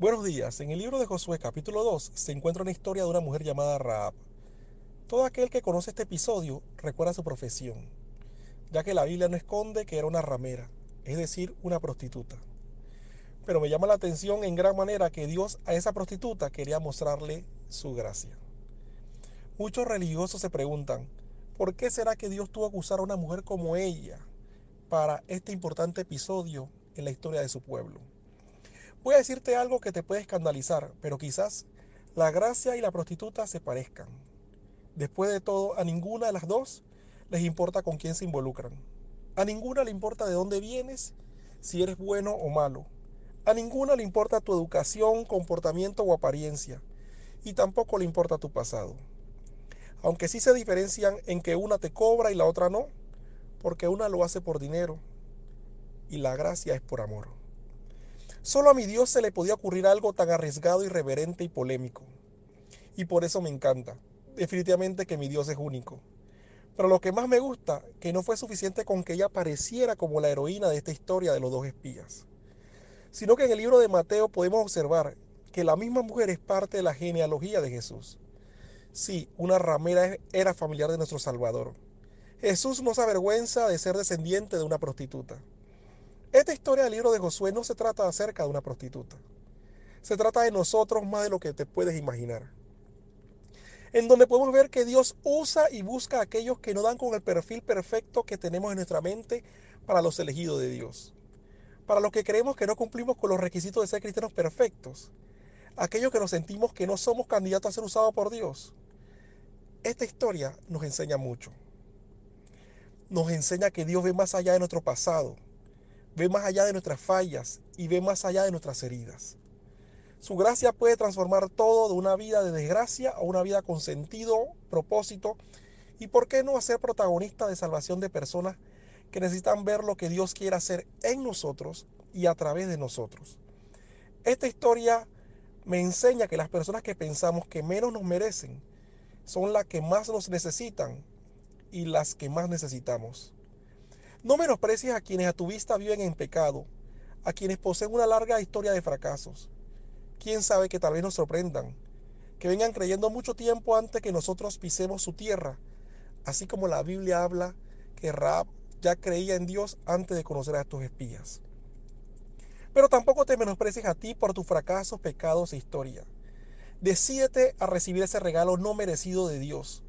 Buenos días. En el libro de Josué capítulo 2 se encuentra una historia de una mujer llamada Raab. Todo aquel que conoce este episodio recuerda su profesión, ya que la Biblia no esconde que era una ramera, es decir, una prostituta. Pero me llama la atención en gran manera que Dios a esa prostituta quería mostrarle su gracia. Muchos religiosos se preguntan, ¿por qué será que Dios tuvo que usar a una mujer como ella para este importante episodio en la historia de su pueblo? Voy a decirte algo que te puede escandalizar, pero quizás la gracia y la prostituta se parezcan. Después de todo, a ninguna de las dos les importa con quién se involucran. A ninguna le importa de dónde vienes, si eres bueno o malo. A ninguna le importa tu educación, comportamiento o apariencia. Y tampoco le importa tu pasado. Aunque sí se diferencian en que una te cobra y la otra no, porque una lo hace por dinero y la gracia es por amor. Solo a mi Dios se le podía ocurrir algo tan arriesgado, irreverente y polémico. Y por eso me encanta. Definitivamente que mi Dios es único. Pero lo que más me gusta, que no fue suficiente con que ella pareciera como la heroína de esta historia de los dos espías, sino que en el libro de Mateo podemos observar que la misma mujer es parte de la genealogía de Jesús. Sí, una ramera era familiar de nuestro Salvador. Jesús no se avergüenza de ser descendiente de una prostituta. Esta historia del libro de Josué no se trata acerca de una prostituta. Se trata de nosotros más de lo que te puedes imaginar. En donde podemos ver que Dios usa y busca a aquellos que no dan con el perfil perfecto que tenemos en nuestra mente para los elegidos de Dios. Para los que creemos que no cumplimos con los requisitos de ser cristianos perfectos. Aquellos que nos sentimos que no somos candidatos a ser usados por Dios. Esta historia nos enseña mucho. Nos enseña que Dios ve más allá de nuestro pasado ve más allá de nuestras fallas y ve más allá de nuestras heridas. Su gracia puede transformar todo de una vida de desgracia a una vida con sentido, propósito y por qué no hacer protagonista de salvación de personas que necesitan ver lo que Dios quiere hacer en nosotros y a través de nosotros. Esta historia me enseña que las personas que pensamos que menos nos merecen son las que más nos necesitan y las que más necesitamos. No menosprecies a quienes a tu vista viven en pecado, a quienes poseen una larga historia de fracasos. Quién sabe que tal vez nos sorprendan, que vengan creyendo mucho tiempo antes que nosotros pisemos su tierra, así como la Biblia habla que Raab ya creía en Dios antes de conocer a estos espías. Pero tampoco te menosprecies a ti por tus fracasos, pecados e historia. Decídete a recibir ese regalo no merecido de Dios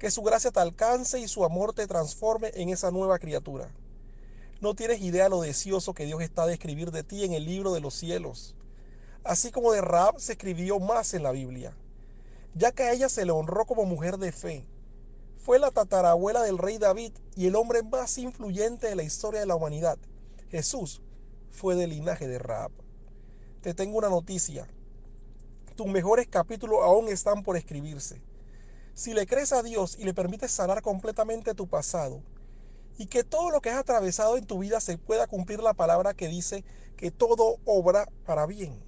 que su gracia te alcance y su amor te transforme en esa nueva criatura. No tienes idea lo deseoso que Dios está de escribir de ti en el libro de los cielos. Así como de Raab se escribió más en la Biblia, ya que a ella se le honró como mujer de fe. Fue la tatarabuela del rey David y el hombre más influyente de la historia de la humanidad. Jesús fue del linaje de Raab. Te tengo una noticia. Tus mejores capítulos aún están por escribirse. Si le crees a Dios y le permites sanar completamente tu pasado, y que todo lo que has atravesado en tu vida se pueda cumplir la palabra que dice que todo obra para bien.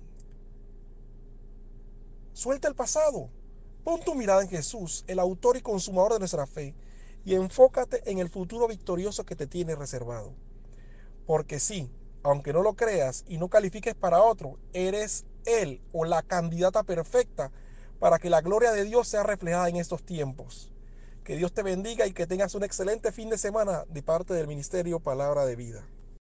Suelta el pasado. Pon tu mirada en Jesús, el autor y consumador de nuestra fe, y enfócate en el futuro victorioso que te tiene reservado. Porque sí, aunque no lo creas y no califiques para otro, eres él o la candidata perfecta para que la gloria de Dios sea reflejada en estos tiempos. Que Dios te bendiga y que tengas un excelente fin de semana de parte del Ministerio Palabra de Vida.